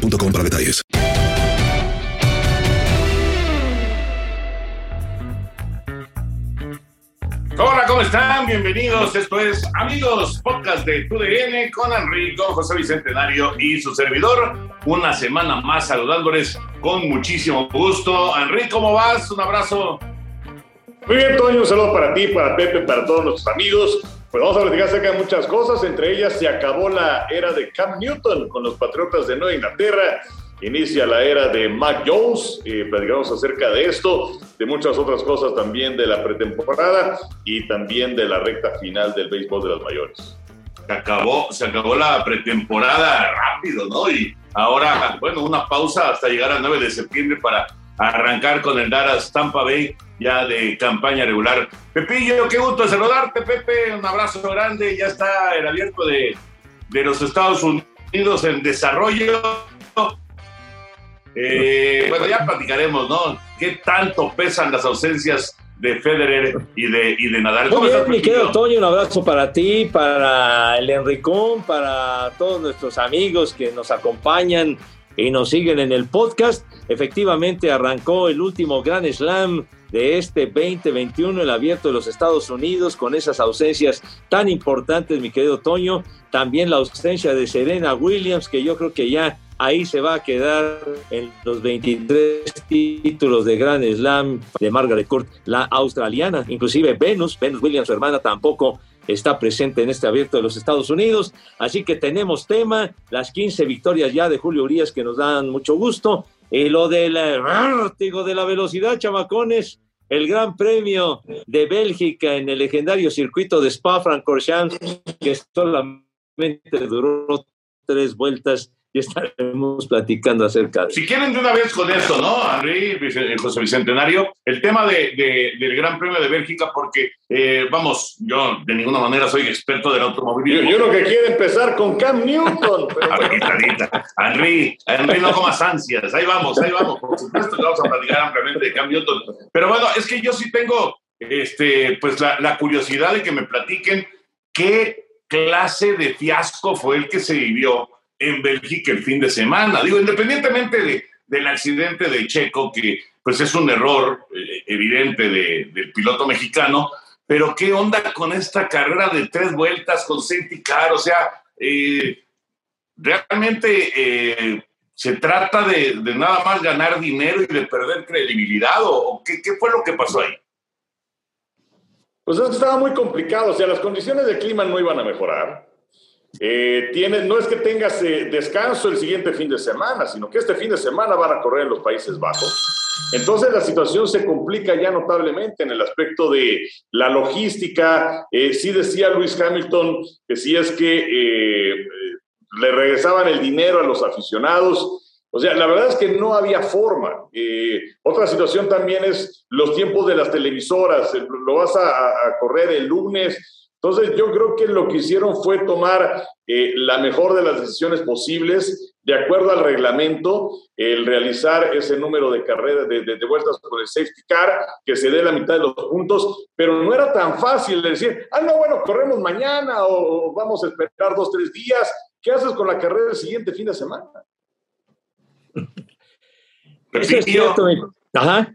boostmobile.com para detalles. Hola, ¿cómo están? Bienvenidos. Esto es Amigos, podcast de TUDN con Enrique, con José Bicentenario y su servidor. Una semana más saludándoles con muchísimo gusto. Enrique, ¿cómo vas? Un abrazo. Muy bien, Toño, un saludo para ti, para Pepe, para todos nuestros amigos. Pues vamos a platicar acerca de muchas cosas, entre ellas se acabó la era de Cam Newton con los Patriotas de Nueva Inglaterra, inicia la era de Mac Jones, y platicamos acerca de esto, de muchas otras cosas también de la pretemporada y también de la recta final del béisbol de las mayores. Se acabó, se acabó la pretemporada rápido, ¿no? Y ahora, bueno, una pausa hasta llegar al 9 de septiembre para arrancar con el Dallas Tampa Bay ya de campaña regular. Pepillo, qué gusto saludarte, Pepe. Un abrazo grande. Ya está el abierto de, de los Estados Unidos en desarrollo. Eh, bueno, ya platicaremos, ¿no? ¿Qué tanto pesan las ausencias de Federer y de, y de Nadal? Muy bien, mi querido Toño, un abrazo para ti, para el Enricón, para todos nuestros amigos que nos acompañan y nos siguen en el podcast. Efectivamente, arrancó el último Grand Slam de este 2021, el abierto de los Estados Unidos, con esas ausencias tan importantes, mi querido Toño. También la ausencia de Serena Williams, que yo creo que ya ahí se va a quedar en los 23 títulos de Grand Slam de Margaret Court, la australiana, inclusive Venus, Venus Williams, su hermana, tampoco está presente en este abierto de los Estados Unidos. Así que tenemos tema, las 15 victorias ya de Julio Urias que nos dan mucho gusto. Y lo del vértigo de la velocidad, chamacones, el Gran Premio de Bélgica en el legendario circuito de Spa-Francorchamps, que solamente duró tres vueltas y estaremos platicando acerca de Si quieren de una vez con esto, ¿no, Henry, José Bicentenario? El tema de, del Gran Premio de Bélgica, porque, eh, vamos, yo de ninguna manera soy experto del automovilismo. Yo, lo que quiero empezar con Cam Newton. Henry, Henry, no comas ansias. Ahí vamos, ahí vamos. Por supuesto que vamos a platicar ampliamente de Cam Newton. Pero bueno, es que yo sí tengo este, pues la, la curiosidad de que me platiquen qué clase de fiasco fue el que se vivió en Bélgica el fin de semana. Digo, independientemente de, del accidente de Checo, que pues es un error eh, evidente de, del piloto mexicano, pero qué onda con esta carrera de tres vueltas con safety car, o sea, eh, realmente eh, se trata de, de, nada más ganar dinero y de perder credibilidad, o, qué, qué fue lo que pasó ahí. Pues estaba muy complicado, o sea, las condiciones del clima no iban a mejorar. Eh, no es que tengas eh, descanso el siguiente fin de semana, sino que este fin de semana van a correr en los Países Bajos. Entonces la situación se complica ya notablemente en el aspecto de la logística. Eh, sí decía Luis Hamilton que si es que eh, le regresaban el dinero a los aficionados. O sea, la verdad es que no había forma. otra situación también es los tiempos de las televisoras. Lo vas a correr el lunes entonces, yo creo que lo que hicieron fue tomar eh, la mejor de las decisiones posibles, de acuerdo al reglamento, el realizar ese número de carreras, de, de, vueltas por el safety car, que se dé la mitad de los puntos, pero no era tan fácil decir, ah, no, bueno, corremos mañana o, vamos a esperar dos, tres días. ¿Qué haces con la carrera el siguiente fin de semana? Eso es cierto. Ajá.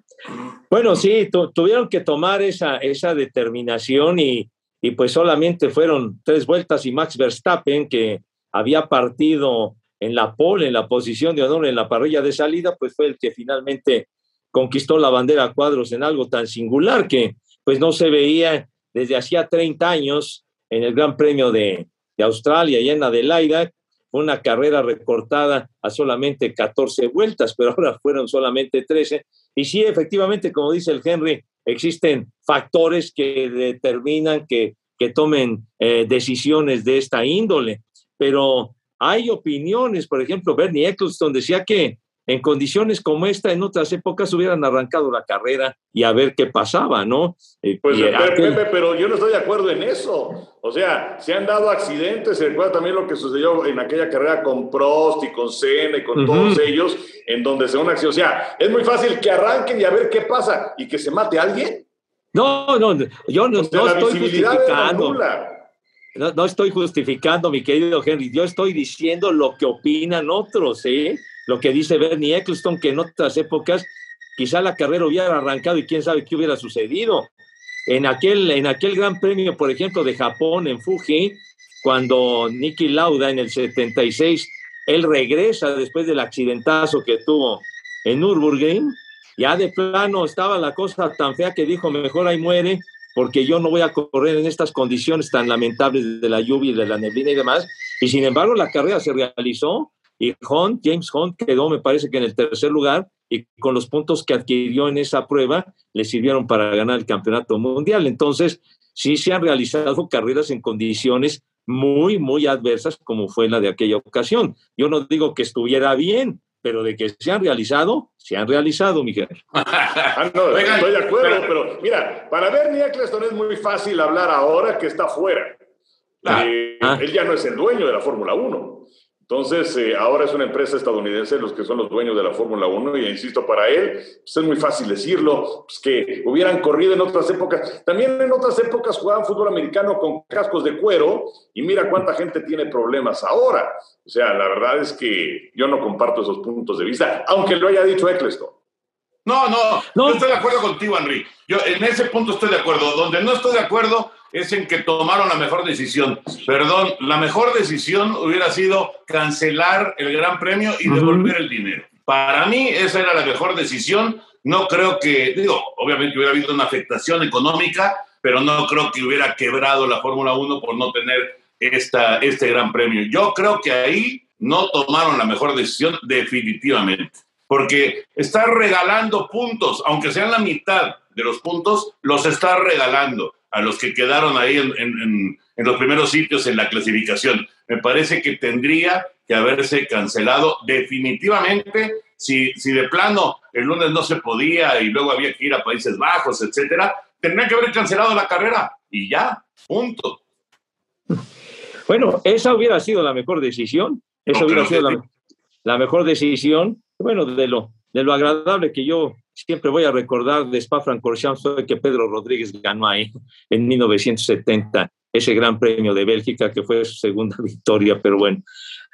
Bueno, sí, tuvieron que tomar esa, esa determinación y, y pues solamente fueron tres vueltas y Max Verstappen, que había partido en la pole, en la posición de honor en la parrilla de salida, pues fue el que finalmente conquistó la bandera a cuadros en algo tan singular que pues no se veía desde hacía 30 años en el Gran Premio de, de Australia y en Adelaida, una carrera recortada a solamente 14 vueltas, pero ahora fueron solamente 13. Y sí, efectivamente, como dice el Henry, existen factores que determinan que, que tomen eh, decisiones de esta índole, pero hay opiniones, por ejemplo, Bernie Eccleston decía que en condiciones como esta, en otras épocas hubieran arrancado la carrera y a ver qué pasaba, ¿no? Eh, pues, Pepe, pero yo no estoy de acuerdo en eso. O sea, se han dado accidentes, se recuerda también lo que sucedió en aquella carrera con Prost y con Senna y con todos ellos, en donde se una acción. O sea, es muy fácil que arranquen y a ver qué pasa y que se mate a alguien. No, no, yo no, estoy justificando. No, no, estoy justificando, mi querido Henry. Yo estoy diciendo lo que opinan otros, ¿eh? Lo que dice Bernie Eccleston, que en otras épocas quizá la carrera hubiera arrancado y quién sabe qué hubiera sucedido. En aquel, en aquel gran premio, por ejemplo, de Japón en Fuji, cuando Nicky Lauda en el 76, él regresa después del accidentazo que tuvo en Nürburgring, ya de plano estaba la cosa tan fea que dijo, mejor ahí muere, porque yo no voy a correr en estas condiciones tan lamentables de la lluvia y de la neblina y demás. Y sin embargo, la carrera se realizó y Hunt, James Hunt quedó, me parece que en el tercer lugar y con los puntos que adquirió en esa prueba le sirvieron para ganar el campeonato mundial. Entonces, sí se han realizado carreras en condiciones muy, muy adversas como fue la de aquella ocasión. Yo no digo que estuviera bien, pero de que se han realizado, se han realizado, Miguel. ah, no, estoy de acuerdo, pero mira, para Bernie Eccleston es muy fácil hablar ahora que está fuera. Eh, ah. Él ya no es el dueño de la Fórmula 1. Entonces, eh, ahora es una empresa estadounidense los que son los dueños de la Fórmula 1 y insisto, para él pues es muy fácil decirlo, pues que hubieran corrido en otras épocas. También en otras épocas jugaban fútbol americano con cascos de cuero y mira cuánta gente tiene problemas ahora. O sea, la verdad es que yo no comparto esos puntos de vista, aunque lo haya dicho Eccleston. No, no, no, estoy de acuerdo contigo, Henry. Yo en ese punto estoy de acuerdo. Donde no estoy de acuerdo es en que tomaron la mejor decisión. Perdón, la mejor decisión hubiera sido cancelar el Gran Premio y devolver el dinero. Para mí esa era la mejor decisión. No creo que, digo, obviamente hubiera habido una afectación económica, pero no creo que hubiera quebrado la Fórmula 1 por no tener esta, este Gran Premio. Yo creo que ahí no tomaron la mejor decisión definitivamente, porque está regalando puntos, aunque sean la mitad de los puntos, los está regalando a los que quedaron ahí en, los primeros sitios en la clasificación. Me parece que tendría que haberse cancelado definitivamente si, si de plano el lunes no se podía y luego había que ir a Países Bajos, etcétera, tendría que haber cancelado la carrera y ya, punto. Bueno, esa hubiera sido la mejor decisión. Esa hubiera sido la, la, mejor decisión. Bueno, de lo, de lo agradable que yo siempre voy a recordar de Spa-Francorchamps que Pedro Rodríguez ganó ahí en 1970 ese gran premio de Bélgica que fue su segunda victoria, pero bueno,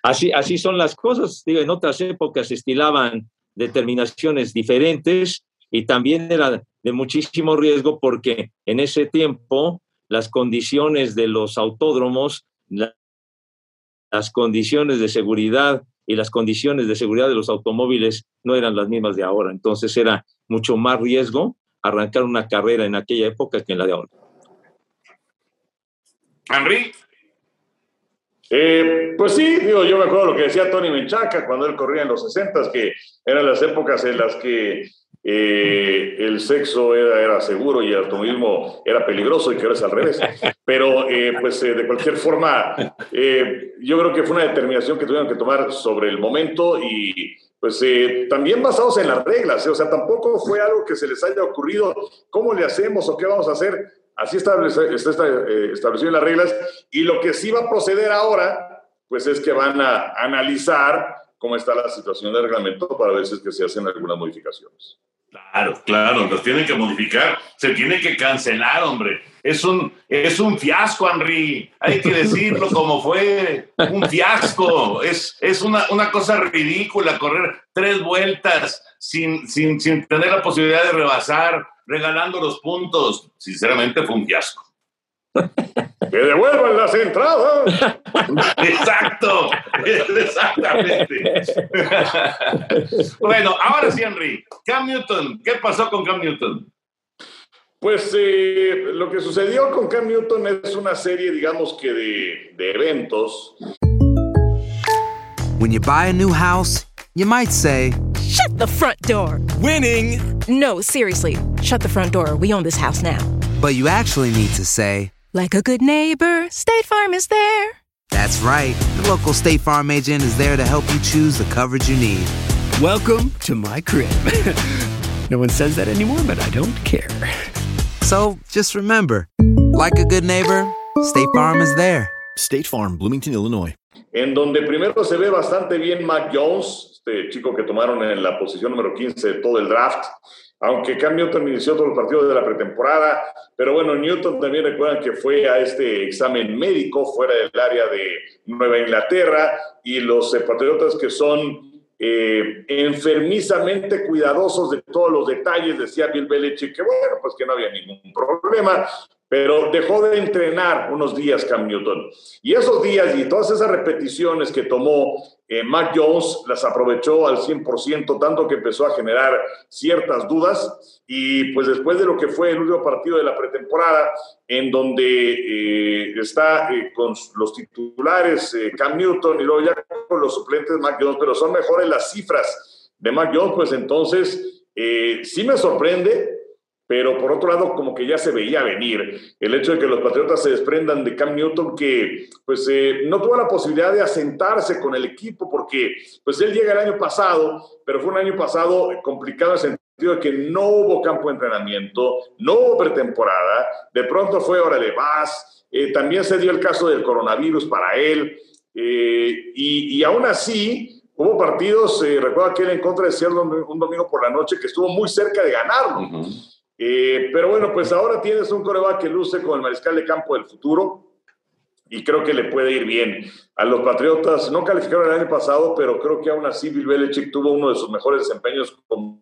así, así son las cosas. En otras épocas estilaban determinaciones diferentes y también era de muchísimo riesgo porque en ese tiempo las condiciones de los autódromos, las condiciones de seguridad y las condiciones de seguridad de los automóviles no eran las mismas de ahora. Entonces era mucho más riesgo arrancar una carrera en aquella época que en la de ahora. Henry. Eh, pues sí, digo, yo me acuerdo lo que decía Tony Menchaca cuando él corría en los 60, que eran las épocas en las que eh, el sexo era, era, seguro y el automovilismo era peligroso y que ahora es al revés. Pero, eh, pues, eh, de cualquier forma, yo creo que fue una determinación que tuvieron que tomar sobre el momento y, pues, también basados en las reglas. O sea, tampoco fue algo que se les haya ocurrido, ¿cómo le hacemos o qué vamos a hacer? Así está establecido en las reglas. Y lo que sí va a proceder ahora, pues, es que van a analizar cómo está la situación del reglamento para ver si es que se hacen algunas modificaciones. Claro, claro, los tienen que modificar, se tiene que cancelar, hombre. Es un, es un fiasco, Henry. Hay que decirlo como fue, un fiasco. Es, es una, una cosa ridícula correr tres vueltas sin, sin, sin tener la posibilidad de rebasar, regalando los puntos. Sinceramente fue un fiasco. ¡Que devuelvan las entradas! Exacto, exactamente. bueno, ahora sí, Henry. Cam Newton, ¿qué pasó con Cam Newton? Pues eh, lo que sucedió con Cam Newton es una serie, digamos que de, de eventos. When you buy a new house, you might say, Shut the front door! Winning! No, seriously, shut the front door. We own this house now. But you actually need to say, like a good neighbor, State Farm is there. That's right. The local State Farm agent is there to help you choose the coverage you need. Welcome to my crib. no one says that anymore, but I don't care. So just remember, like a good neighbor, State Farm is there. State Farm, Bloomington, Illinois. En donde primero se ve bastante bien Mac Jones, este chico que tomaron en la posición número 15 de todo el draft, aunque Cam Newton inició todos los partidos de la pretemporada, pero bueno, Newton también recuerdan que fue a este examen médico fuera del área de Nueva Inglaterra y los patriotas que son eh, enfermizamente cuidadosos de todos los detalles, decía Bill Belichick, que bueno, pues que no había ningún problema, pero dejó de entrenar unos días Cam Newton. Y esos días y todas esas repeticiones que tomó eh, Mac Jones las aprovechó al 100%, tanto que empezó a generar ciertas dudas. Y pues después de lo que fue el último partido de la pretemporada, en donde eh, está eh, con los titulares Cam Newton y luego ya con los suplentes Mac Jones, pero son mejores las cifras de Mac Jones, pues entonces sí me sorprende pero por otro lado como que ya se veía venir el hecho de que los Patriotas se desprendan de Cam Newton que pues eh, no tuvo la posibilidad de asentarse con el equipo porque pues él llega el año pasado, pero fue un año pasado complicado en el sentido de que no hubo campo de entrenamiento, no hubo pretemporada, de pronto fue hora de vas, eh, también se dio el caso del coronavirus para él eh, y, y aún así Hubo partidos, eh, recuerdo aquel en contra de Seattle un domingo por la noche que estuvo muy cerca de ganarlo. Eh, pero bueno, pues ahora tienes un coreback que luce con el mariscal de campo del futuro y creo que le puede ir bien. A los Patriotas no calificaron el año pasado, pero creo que aún así Bill Belichick tuvo uno de sus mejores desempeños como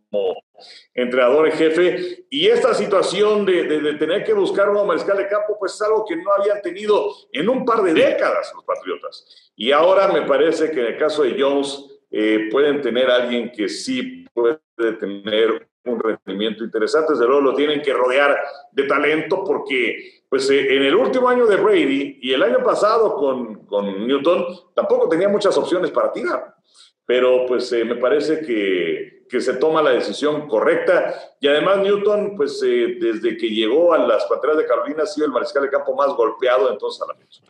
entrenador en jefe. Y esta situación de, de, tener que buscar un nuevo mariscal de campo, pues es algo que no habían tenido en un par de décadas los Patriotas. Y ahora me parece que en el caso de Jones eh, pueden tener alguien que sí puede tener un rendimiento interesante. Desde luego lo tienen que rodear de talento porque pues eh, en el último año de Brady y el año pasado con, con Newton tampoco tenía muchas opciones para tirar. Pero pues eh, me parece que, que, se toma la decisión correcta y además Newton pues eh, desde que llegó a las Panteras de Carolina ha sido el mariscal de campo más golpeado entonces a la fecha.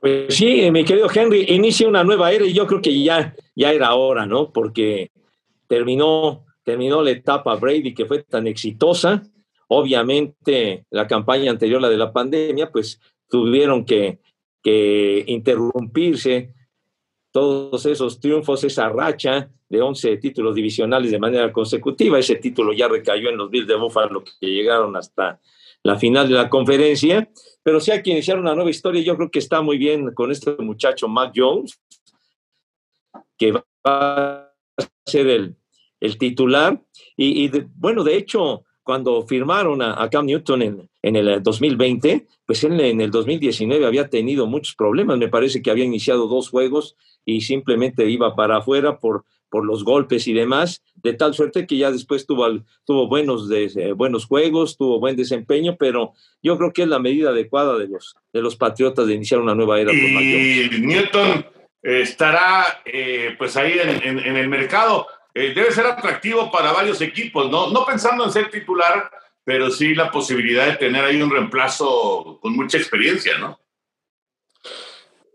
Pues sí, mi querido Henry, inicia una nueva era y yo creo que ya, ya era hora, ¿no? Porque terminó terminó la etapa Brady que fue tan exitosa. Obviamente, la campaña anterior, la de la pandemia, pues tuvieron que, interrumpirse todos esos triunfos, esa racha de 11 títulos divisionales de manera consecutiva. Ese título ya recayó en los Bills de Buffalo que llegaron hasta la final de la conferencia. Pero sí hay que iniciar una nueva historia. Yo creo que está muy bien con este muchacho Mac Jones, que va a ser el, el titular. Y, bueno, de hecho, cuando firmaron a, Cam Newton en, el 2020, pues él en el 2019 había tenido muchos problemas. Me parece que había iniciado dos juegos y simplemente iba para afuera por, por los golpes y demás, de tal suerte que ya después tuvo, tuvo buenos, de, eh, buenos juegos, tuvo buen desempeño, pero yo creo que es la medida adecuada de los, de los Patriotas de iniciar una nueva era. Y Newton estará eh, pues ahí en, en el mercado. Eh, debe ser atractivo para varios equipos, ¿no? No pensando en ser titular, pero sí la posibilidad de tener ahí un reemplazo con mucha experiencia, ¿no?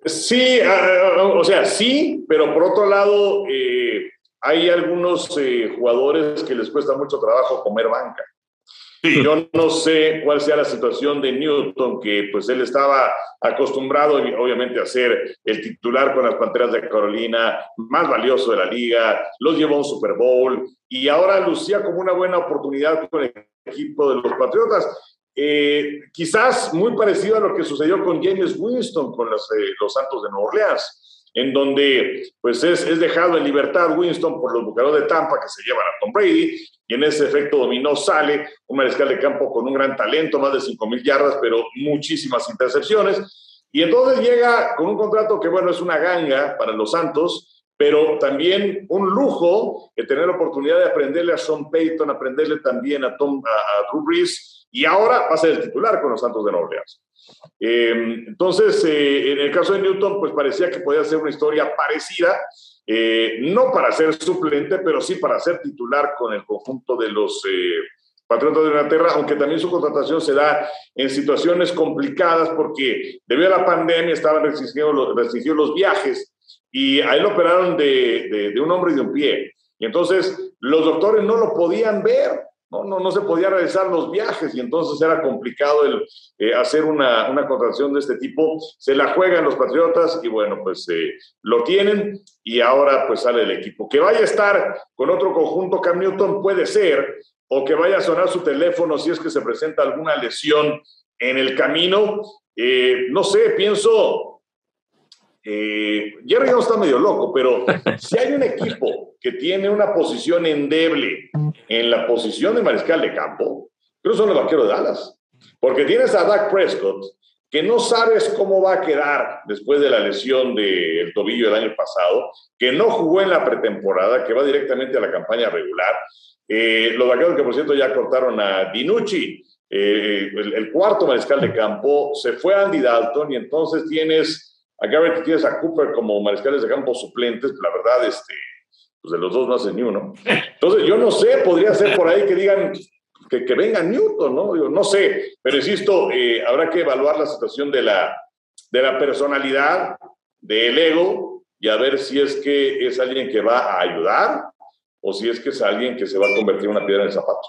Sí, ah, ah, o sea, sí, pero por otro lado, eh, hay algunos eh, jugadores que les cuesta mucho trabajo comer banca. Yo no sé cuál sea la situación de Newton, que pues él estaba acostumbrado obviamente a ser el titular con las Panteras de Carolina, más valioso de la liga, los llevó a un Super Bowl y ahora lucía como una buena oportunidad con el equipo de los Patriotas. Eh, quizás muy parecido a lo que sucedió con James Winston con los, eh, los Santos de Nueva Orleans en donde pues es, dejado en libertad Winston por los bucaneros de Tampa que se llevan a Tom Brady y en ese efecto dominó sale un mariscal de campo con un gran talento, más de 5 mil yardas, pero muchísimas intercepciones. Y entonces llega con un contrato que, bueno, es una ganga para los Santos, pero también un lujo de tener la oportunidad de aprenderle a Sean Payton, aprenderle también a, Tom, a, Drew Brees, y ahora va a ser el titular con los Santos de Nueva Orleans. Eh, entonces, eh, en el caso de Newton, pues parecía que podía ser una historia parecida, eh, no para ser suplente, pero sí para ser titular con el conjunto de los, Patriotas de Inglaterra, aunque también su contratación se da en situaciones complicadas porque debido a la pandemia estaban restringidos los, viajes y ahí lo operaron de, de, un hombre y de un pie. Y entonces los doctores no lo podían ver, no, no, no se podían realizar los viajes y entonces era complicado el, eh, hacer una, una, contratación de este tipo. Se la juegan los Patriotas y bueno, pues eh, lo tienen y ahora pues sale el equipo. Que vaya a estar con otro conjunto Cam Newton puede ser, o que vaya a sonar su teléfono si es que se presenta alguna lesión en el camino. Eh, no sé, pienso, eh, Jerry no está medio loco, pero si hay un equipo que tiene una posición endeble en la posición de mariscal de campo, creo son los vaqueros de Dallas. Porque tienes a Dak Prescott, que no sabes cómo va a quedar después de la lesión del tobillo del año pasado, que no jugó en la pretemporada, que va directamente a la campaña regular, eh, los vaqueros que, por cierto, ya cortaron a Dinucci, eh, el, cuarto mariscal de campo, se fue a Andy Dalton y entonces tienes a Garrett y tienes a Cooper como mariscales de campo suplentes. La verdad, este, pues de los dos no hacen ni uno. Entonces, yo no sé, podría ser por ahí que digan que, que venga Newton, ¿no? Yo no sé, pero insisto, eh, habrá que evaluar la situación de la, de la personalidad, del ego, y a ver si es que es alguien que va a ayudar o si es que es alguien que se va a convertir en una piedra en el zapato.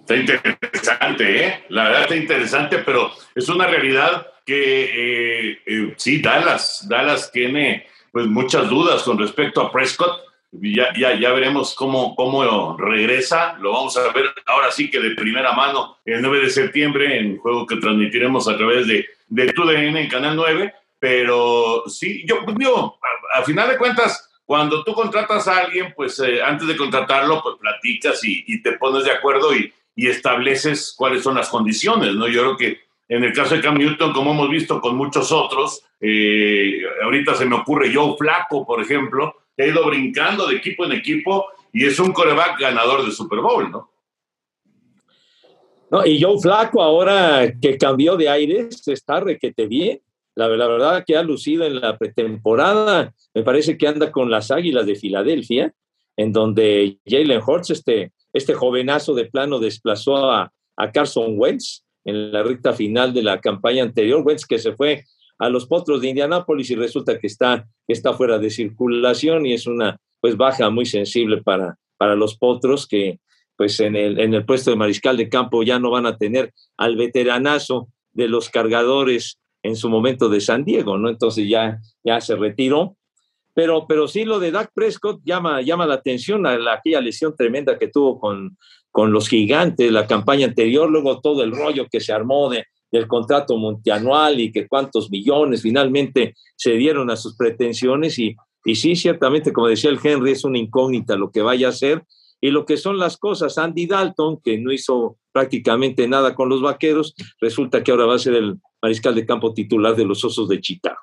Está interesante, ¿eh? La verdad está interesante, pero es una realidad que eh, eh, sí, Dallas, Dallas tiene pues muchas dudas con respecto a Prescott. Ya, ya, ya veremos cómo, cómo regresa. Lo vamos a ver ahora sí que de primera mano el 9 de septiembre en juego que transmitiremos a través de, de TUDN en Canal 9. Pero sí, yo digo, a final de cuentas, cuando tú contratas a alguien, pues eh, antes de contratarlo, pues platicas y, te pones de acuerdo y, estableces cuáles son las condiciones, ¿no? Yo creo que en el caso de Cam Newton, como hemos visto con muchos otros, eh, ahorita se me ocurre Joe Flaco, por ejemplo, que ha ido brincando de equipo en equipo y es un coreback ganador de Super Bowl, ¿no? No, y Joe Flaco ahora que cambió de aires, está requete bien. La, verdad que ha lucido en la pretemporada, me parece que anda con las Águilas de Filadelfia, en donde Jalen Hurts, este, este jovenazo de plano, desplazó a, Carson Wentz en la recta final de la campaña anterior. Wentz que se fue a los potros de Indianápolis y resulta que está, está fuera de circulación y es una pues baja muy sensible para, para los potros que pues en el, en el puesto de mariscal de campo ya no van a tener al veteranazo de los cargadores en su momento de San Diego, ¿no? Entonces ya, ya se retiró. Pero, pero sí lo de Dak Prescott llama, llama la atención a la, aquella lesión tremenda que tuvo con, con los gigantes, la campaña anterior, luego todo el rollo que se armó de, del contrato multianual y que cuántos millones finalmente se dieron a sus pretensiones y, y sí, ciertamente, como decía el Henry, es una incógnita lo que vaya a hacer y lo que son las cosas. Andy Dalton, que no hizo prácticamente nada con los vaqueros, resulta que ahora va a ser el mariscal de campo titular de los Osos de Chicago.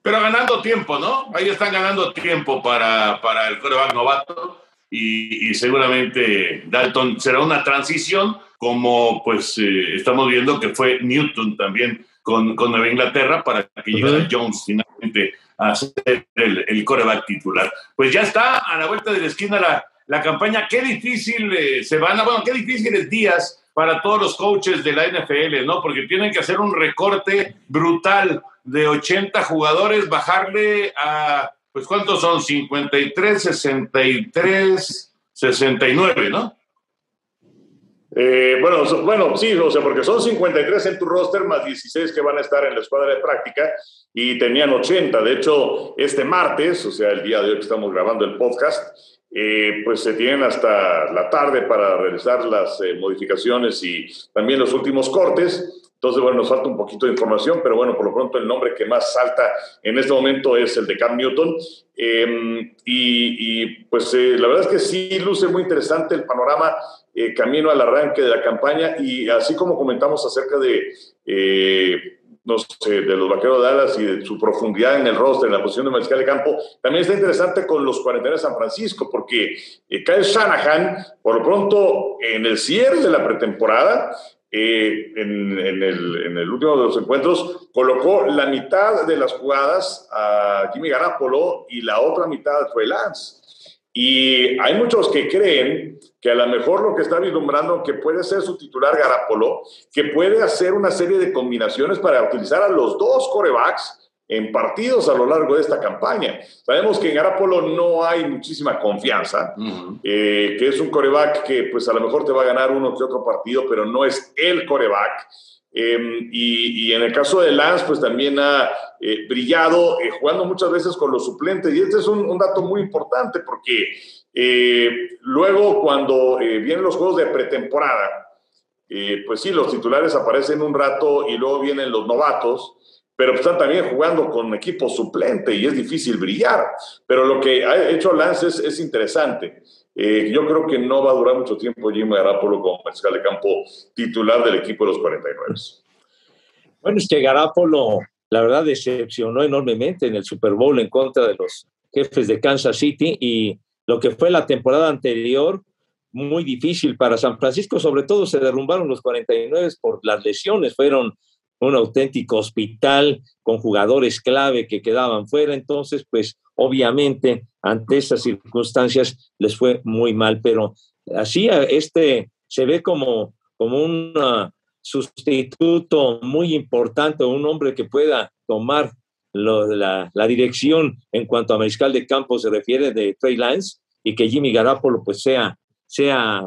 Pero ganando tiempo, ¿no? Ahí están ganando tiempo para, para el coreback novato y, seguramente Dalton será una transición como pues eh, estamos viendo que fue Newton también con, con Nueva Inglaterra para que llegara Jones finalmente a ser el, el, coreback titular. Pues ya está a la vuelta de la esquina la, la campaña. Qué difícil eh, se van a, bueno, qué difíciles días para todos los coaches de la NFL, ¿no? Porque tienen que hacer un recorte brutal de 80 jugadores, bajarle a, pues, ¿cuántos son? 53, 63, 69, ¿no? Eh, bueno, bueno, sí, o sea, porque son 53 en tu roster más 16 que van a estar en la escuadra de práctica y tenían 80. De hecho, este martes, o sea, el día de hoy que estamos grabando el podcast, eh, pues se tienen hasta la tarde para realizar las eh, modificaciones y también los últimos cortes. Entonces, bueno, nos falta un poquito de información, pero bueno, por lo pronto el nombre que más salta en este momento es el de Cam Newton. Em, y, pues eh, la verdad es que sí luce muy interesante el panorama camino al arranque de la campaña y así como comentamos acerca de no sé, de los vaqueros de Dallas y de su profundidad en el roster, en la posición de mariscal de campo, también está interesante con los 40 de San Francisco, porque eh, Kyle Shanahan, por lo pronto, en el cierre de la pretemporada, eh, en, el, último de los encuentros, colocó la mitad de las jugadas a Jimmy Garapolo y la otra mitad a Trey Lance. Y hay muchos que creen que a lo mejor lo que está vislumbrando que puede ser su titular Garapolo, que puede hacer una serie de combinaciones para utilizar a los dos corebacks en partidos a lo largo de esta campaña. Sabemos que en Garapolo no hay muchísima confianza, eh, que es un coreback que pues a lo mejor te va a ganar uno que otro partido, pero no es el coreback. Em, y, en el caso de Lance, pues también ha eh, brillado eh, jugando muchas veces con los suplentes. Y este es un, dato muy importante porque luego cuando vienen los juegos de pretemporada, pues sí, los titulares aparecen un rato y luego vienen los novatos, pero están también jugando con equipo suplente y es difícil brillar. Pero lo que ha hecho Lance es, es interesante. Eh, yo creo que no va a durar mucho tiempo Jimmy Garapolo como mariscal de campo titular del equipo de los 49. Bueno, es que Garapolo, la verdad, decepcionó enormemente en el Super Bowl en contra de los jefes de Kansas City y lo que fue la temporada anterior, muy difícil para San Francisco, sobre todo se derrumbaron los 49 por las lesiones, fueron un auténtico hospital con jugadores clave que quedaban fuera, entonces pues obviamente ante esas circunstancias les fue muy mal, pero así este se ve como, como un sustituto muy importante, un hombre que pueda tomar la, dirección en cuanto a mariscal de campo se refiere de Trey Lance y que Jimmy Garapolo pues sea, sea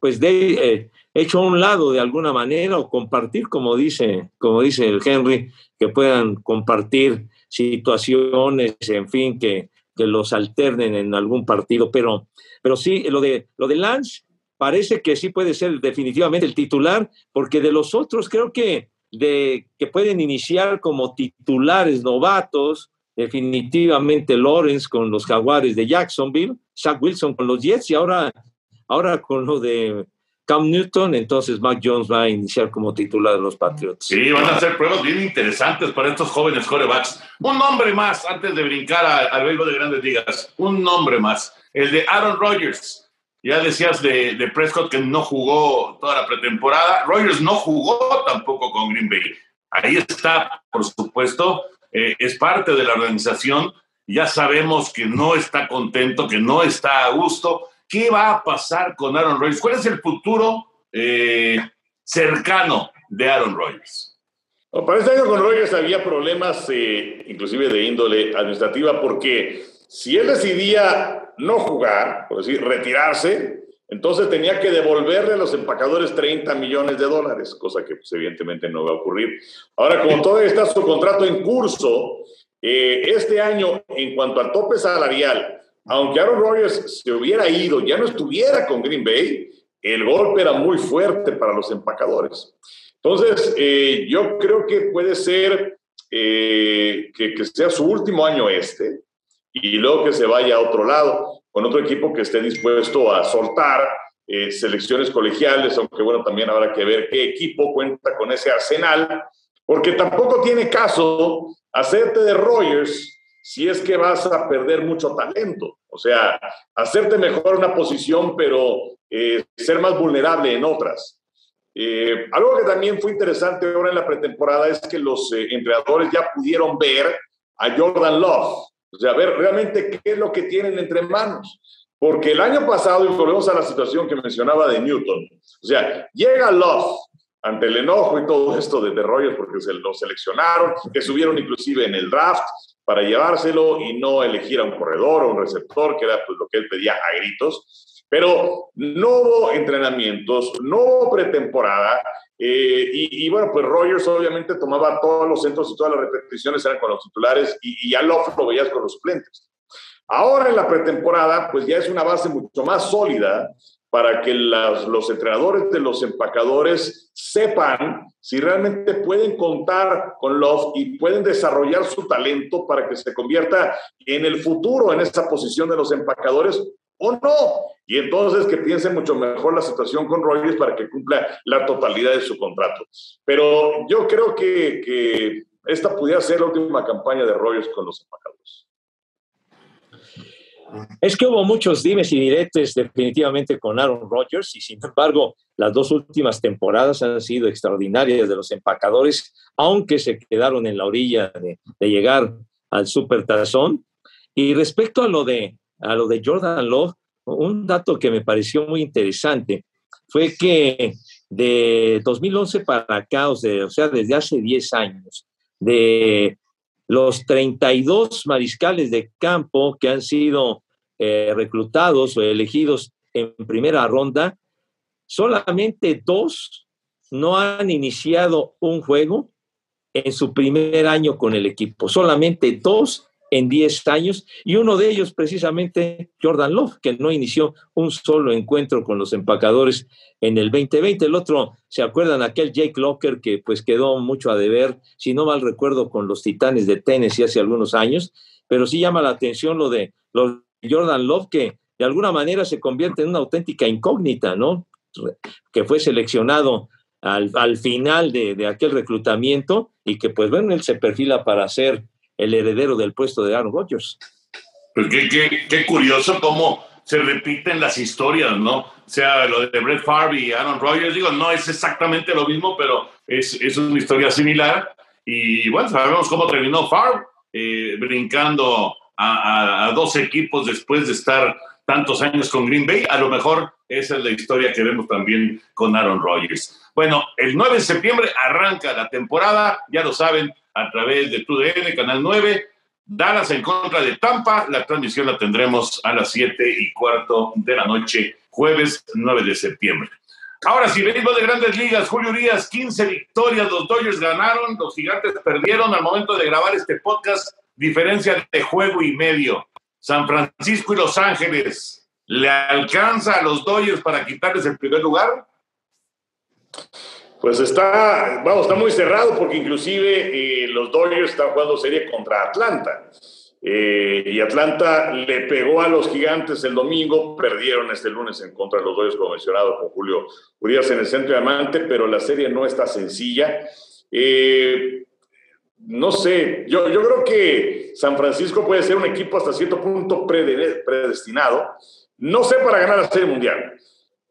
pues de, eh, hecho a un lado de alguna manera o compartir, como dice, como dice el Henry, que puedan compartir situaciones, en fin, que, que los alternen en algún partido, pero, pero sí, lo de, lo de Lance parece que sí puede ser definitivamente el titular, porque de los otros creo que, de, que pueden iniciar como titulares novatos, definitivamente Lawrence con los Jaguares de Jacksonville, Zach Wilson con los Jets y ahora, ahora con lo de Cam Newton, entonces Mac Jones va a iniciar como titular de los Patriots. Sí, van a ser pruebas bien interesantes para estos jóvenes corebacks. Un nombre más antes de brincar al béisbol de grandes ligas. Un nombre más. El de Aaron Rodgers. Ya decías de, de, Prescott que no jugó toda la pretemporada. Rodgers no jugó tampoco con Green Bay. Ahí está, por supuesto. Eh, es parte de la organización. Ya sabemos que no está contento, que no está a gusto ¿Qué va a pasar con Aaron Rodgers? ¿Cuál es el futuro eh, cercano de Aaron Rodgers? para este año con Rodgers había problemas, eh, inclusive de índole administrativa, porque si él decidía no jugar, por decir, retirarse, entonces tenía que devolverle a los empacadores 30 millones de dólares, cosa que pues, evidentemente no va a ocurrir. Ahora, como todavía está su contrato en curso, eh, este año, en cuanto al tope salarial, aunque Aaron Rodgers se hubiera ido, ya no estuviera con Green Bay, el golpe era muy fuerte para los empacadores. Entonces, eh, yo creo que puede ser eh, que, sea su último año este y luego que se vaya a otro lado, con otro equipo que esté dispuesto a soltar eh, selecciones colegiales, aunque bueno, también habrá que ver qué equipo cuenta con ese arsenal, porque tampoco tiene caso hacerte de Rodgers si es que vas a perder mucho talento. O sea, hacerte mejor una posición, pero eh, ser más vulnerable en otras. Eh, algo que también fue interesante ahora en la pretemporada es que los eh, entrenadores ya pudieron ver a Jordan Love, o sea, ver realmente qué es lo que tienen entre manos. Porque el año pasado, y volvemos a la situación que mencionaba de Newton, o sea, llega Love ante el enojo y todo esto de, de Rogers porque se lo seleccionaron, que subieron inclusive en el draft, para llevárselo y no elegir a un corredor o un receptor, que era pues, lo que él pedía a gritos. Pero no hubo entrenamientos, no hubo pretemporada. Eh, y, bueno, pues Rogers obviamente tomaba todos los centros y todas las repeticiones eran con los titulares y, ya lo, lo veías con los suplentes. Ahora en la pretemporada, pues ya es una base mucho más sólida para que los entrenadores de los empacadores sepan si realmente pueden contar con Love y pueden desarrollar su talento para que se convierta en el futuro en esa posición de los empacadores o no. Y entonces que piensen mucho mejor la situación con Rogers para que cumpla la totalidad de su contrato. Pero yo creo que, que esta pudiera ser la última campaña de Rogers con los empacadores. Es que hubo muchos dimes y diretes definitivamente con Aaron Rodgers y sin embargo las dos últimas temporadas han sido extraordinarias de los empacadores, aunque se quedaron en la orilla de, llegar al super tazón. Y respecto a lo de, a lo de Jordan Love, un dato que me pareció muy interesante fue que de 2011 para acá, o sea desde hace 10 años, de los 32 mariscales de campo que han sido eh, reclutados o elegidos en primera ronda, solamente dos no han iniciado un juego en su primer año con el equipo. Solamente dos en 10 años y uno de ellos precisamente Jordan Love, que no inició un solo encuentro con los empacadores en el 2020. El otro, ¿se acuerdan? Aquel Jake Locker que pues quedó mucho a deber, si no mal recuerdo, con los Titanes de Tennessee hace algunos años, pero sí llama la atención lo de, Jordan Love, que de alguna manera se convierte en una auténtica incógnita, ¿no? Que fue seleccionado al, al final de, de aquel reclutamiento y que pues bueno, él se perfila para ser el heredero del puesto de Aaron Rodgers. Pues qué, curioso cómo se repiten las historias, ¿no? O sea, lo de Brett Favre y Aaron Rodgers, digo, no es exactamente lo mismo, pero es, es una historia similar. Y bueno, sabemos cómo terminó Favre, eh, brincando a, a, a, dos equipos después de estar tantos años con Green Bay. A lo mejor esa es la historia que vemos también con Aaron Rodgers. Bueno, el 9 de septiembre arranca la temporada, ya lo saben, a través de TUDN, Canal 9. Dallas en contra de Tampa. La transmisión la tendremos a las 7 y cuarto de la noche, jueves 9 de septiembre. Ahora sí, venimos de grandes ligas. Julio Urias, 15 victorias. Los Dodgers ganaron, los Gigantes perdieron al momento de grabar este podcast. Diferencia de juego y medio. San Francisco y Los Ángeles. ¿Le alcanza a los Dodgers para quitarles el primer lugar? Pues está, vamos, está muy cerrado porque inclusive eh, los Dodgers están jugando serie contra Atlanta. Eh, y Atlanta le pegó a los gigantes el domingo, perdieron este lunes en contra de los Dodgers, como mencionado con Julio Urias en el centro de Amante, pero la serie no está sencilla. Eh, no sé, yo, yo creo que San Francisco puede ser un equipo hasta cierto punto predestinado, no sé para ganar la serie mundial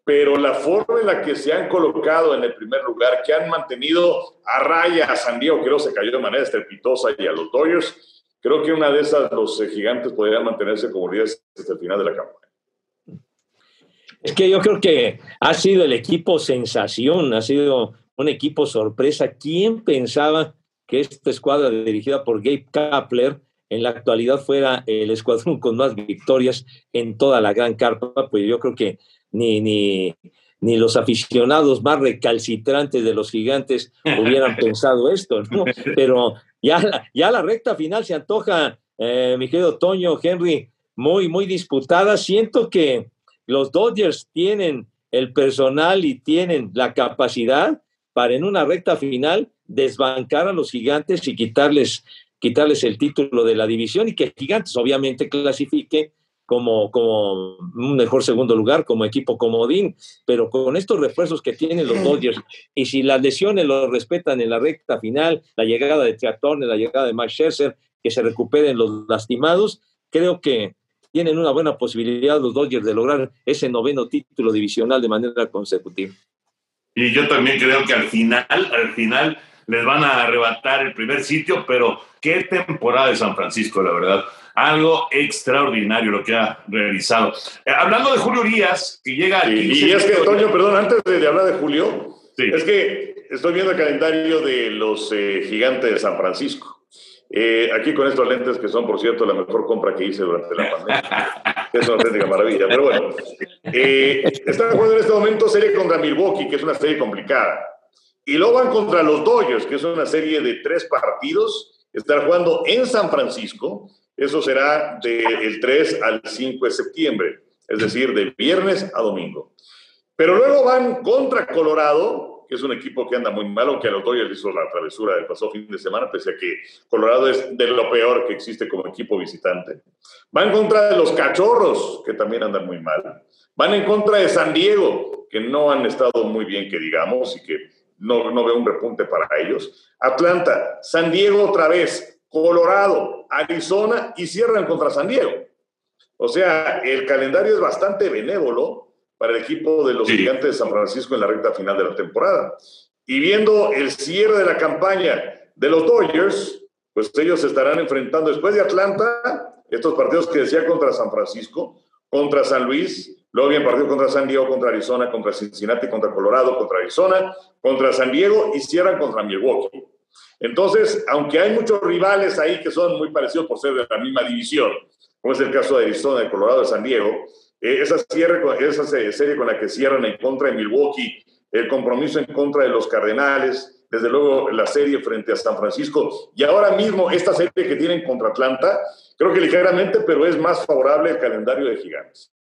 pero la forma en la que se han colocado en el primer lugar, que han mantenido a raya a San Diego, que no se cayó de manera estrepitosa, y a los Dodgers, creo que una de esas, los eh, gigantes podrían mantenerse como líderes hasta el final de la campaña. Es que yo creo que ha sido el equipo sensación, ha sido un equipo sorpresa. ¿Quién pensaba que esta escuadra dirigida por Gabe Kapler en la actualidad fuera el escuadrón con más victorias en toda la gran carpa? Pues yo creo que ni, ni, ni los aficionados más recalcitrantes de los gigantes hubieran pensado esto, ¿no? Pero ya la, ya la recta final se antoja, eh, mi querido Toño, Henry, muy, muy disputada. Siento que los Dodgers tienen el personal y tienen la capacidad para en una recta final desbancar a los gigantes y quitarles, quitarles el título de la división y que Gigantes obviamente clasifique como, como un mejor segundo lugar, como equipo comodín, pero con estos refuerzos que tienen los Dodgers, y si las lesiones lo respetan en la recta final, la llegada de Triatorne, la llegada de Max Scherzer, que se recuperen los lastimados, creo que tienen una buena posibilidad los Dodgers de lograr ese noveno título divisional de manera consecutiva. Y yo también creo que al final, al final les van a arrebatar el primer sitio, pero qué temporada de San Francisco, la verdad algo extraordinario lo que ha realizado. Eh, hablando de Julio Urias, que llega al Y es que, Toño, perdón, antes de, de hablar de Julio, sí. es que estoy viendo el calendario de los eh, gigantes de San Francisco. Eh, aquí con estos lentes, que son, por cierto, la mejor compra que hice durante la pandemia. es una auténtica maravilla. Pero bueno, eh, están jugando en este momento serie contra Milwaukee, que es una serie complicada. Y luego van contra los Dodgers, que es una serie de tres partidos. Están jugando en San Francisco eso será del 3 al 5 de septiembre, es decir, de viernes a domingo. Pero luego van contra Colorado, que es un equipo que anda muy mal, aunque a los Dodgers hizo la travesura del pasado fin de semana, pese a que Colorado es de lo peor que existe como equipo visitante. Van contra los Cachorros, que también andan muy mal. Van en contra de San Diego, que no han estado muy bien, que digamos, y que no, no veo un repunte para ellos. Atlanta, San Diego otra vez, Colorado, Arizona y cierran contra San Diego. O sea, el calendario es bastante benévolo para el equipo de los sí. gigantes de San Francisco en la recta final de la temporada. Y viendo el cierre de la campaña de los Dodgers, pues ellos se estarán enfrentando después de Atlanta estos partidos que decía contra San Francisco, contra San Luis, luego bien partido contra San Diego, contra Arizona, contra Cincinnati, contra Colorado, contra Arizona, contra San Diego y cierran contra Milwaukee. Entonces, aunque hay muchos rivales ahí que son muy parecidos por ser de la misma división, como es el caso de Arizona, de Colorado, de San Diego, eh, esa, cierre, esa serie con la que cierran en contra de Milwaukee, el compromiso en contra de los Cardenales, desde luego la serie frente a San Francisco y ahora mismo esta serie que tienen contra Atlanta, creo que ligeramente, pero es más favorable el calendario de Gigantes.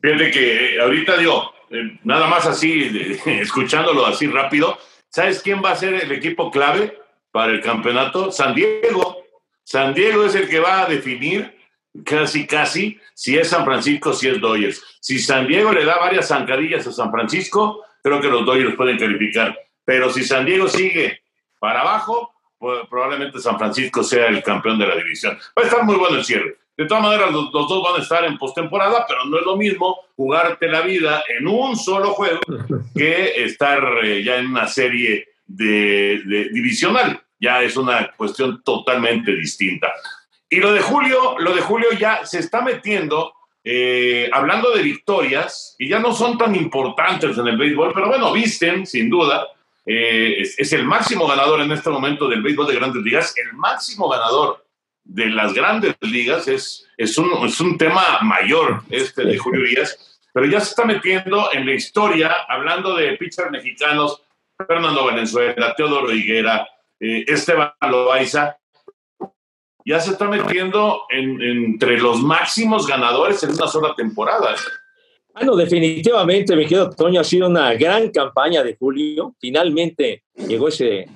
Fíjate que eh, ahorita digo, eh, nada más así, escuchándolo así rápido, ¿sabes quién va a ser el equipo clave para el campeonato? San Diego. San Diego es el que va a definir casi, casi si es San Francisco, si es Dodgers. Si San Diego le da varias zancadillas a San Francisco, creo que los Dodgers pueden calificar. Pero si San Diego sigue para abajo, pues probablemente San Francisco sea el campeón de la división. Va a estar muy bueno el cierre. De todas maneras, los, dos van a estar en postemporada, pero no es lo mismo jugarte la vida en un solo juego que estar eh, ya en una serie de, divisional. Ya es una cuestión totalmente distinta. Y lo de Julio, lo de Julio ya se está metiendo, eh, hablando de victorias, y ya no son tan importantes en el béisbol, pero bueno, visten, sin duda. Eh, es, es, el máximo ganador en este momento del béisbol de grandes ligas, el máximo ganador de las grandes ligas es, es, un, es un tema mayor este de Julio Díaz, pero ya se está metiendo en la historia, hablando de pitchers mexicanos, Fernando Valenzuela, Teodoro Higuera, eh, Esteban Loaiza, ya se está metiendo entre los máximos ganadores en una sola temporada. Bueno, definitivamente, mi querido Toño, ha sido una gran campaña de Julio. Finalmente llegó ese,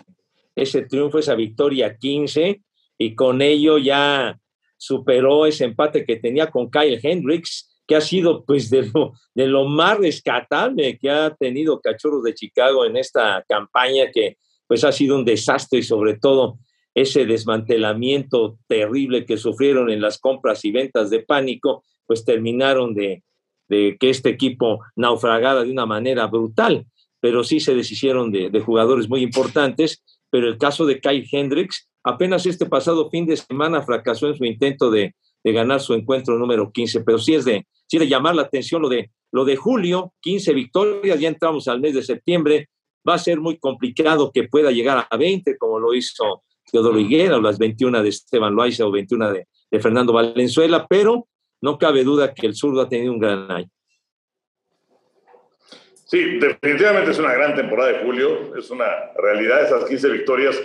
ese triunfo, esa victoria 15 y con ello ya superó ese empate que tenía con Kyle Hendricks, que ha sido pues de lo, de lo más rescatable que ha tenido Cachorros de Chicago en esta campaña que pues ha sido un desastre y sobre todo ese desmantelamiento terrible que sufrieron en las compras y ventas de pánico, pues terminaron de, de que este equipo naufragara de una manera brutal, pero sí se deshicieron de, de jugadores muy importantes, pero el caso de Kyle Hendricks, Apenas este pasado fin de semana fracasó en su intento de, ganar su encuentro número 15, pero sí es de, sí de llamar la atención lo de, lo de julio, 15 victorias, ya entramos al mes de septiembre, va a ser muy complicado que pueda llegar a 20, como lo hizo Teodoro Higuera, o las 21 de Esteban Loaiza o 21 de, de Fernando Valenzuela, pero no cabe duda que el zurdo ha tenido un gran año. Sí, definitivamente es una gran temporada de julio, es una realidad esas 15 victorias.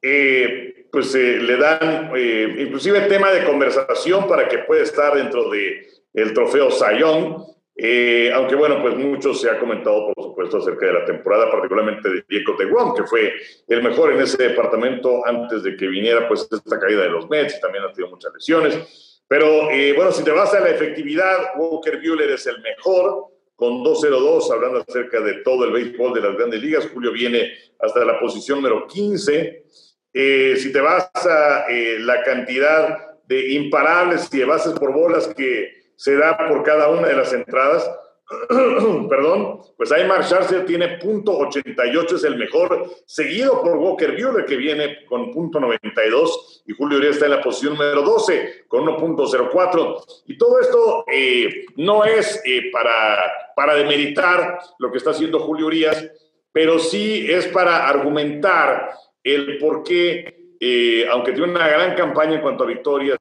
Eh, pues eh, le dan eh, inclusive tema de conversación para que pueda estar dentro de el trofeo Sayón. Eh, aunque bueno, pues mucho se ha comentado, por supuesto, acerca de la temporada, particularmente de Diego de Guam, que fue el mejor en ese departamento antes de que viniera pues esta caída de los Mets y también ha tenido muchas lesiones. Pero bueno, si te vas a la efectividad, Walker Buehler es el mejor, con 2-0-2, hablando acerca de todo el béisbol de las grandes ligas. Julio viene hasta la posición número 15. Eh, si te vas a eh, la cantidad de imparables y de bases por bolas que se da por cada una de las entradas, perdón, pues ahí Mark Scherzer tiene punto 88, es el mejor, seguido por Walker Buehler, que viene con punto 92, y Julio Urias está en la posición número 12, con 1.04. Y todo esto eh, no es para, para demeritar lo que está haciendo Julio Urias, pero sí es para argumentar el por qué, eh, aunque tiene una gran campaña en cuanto a victorias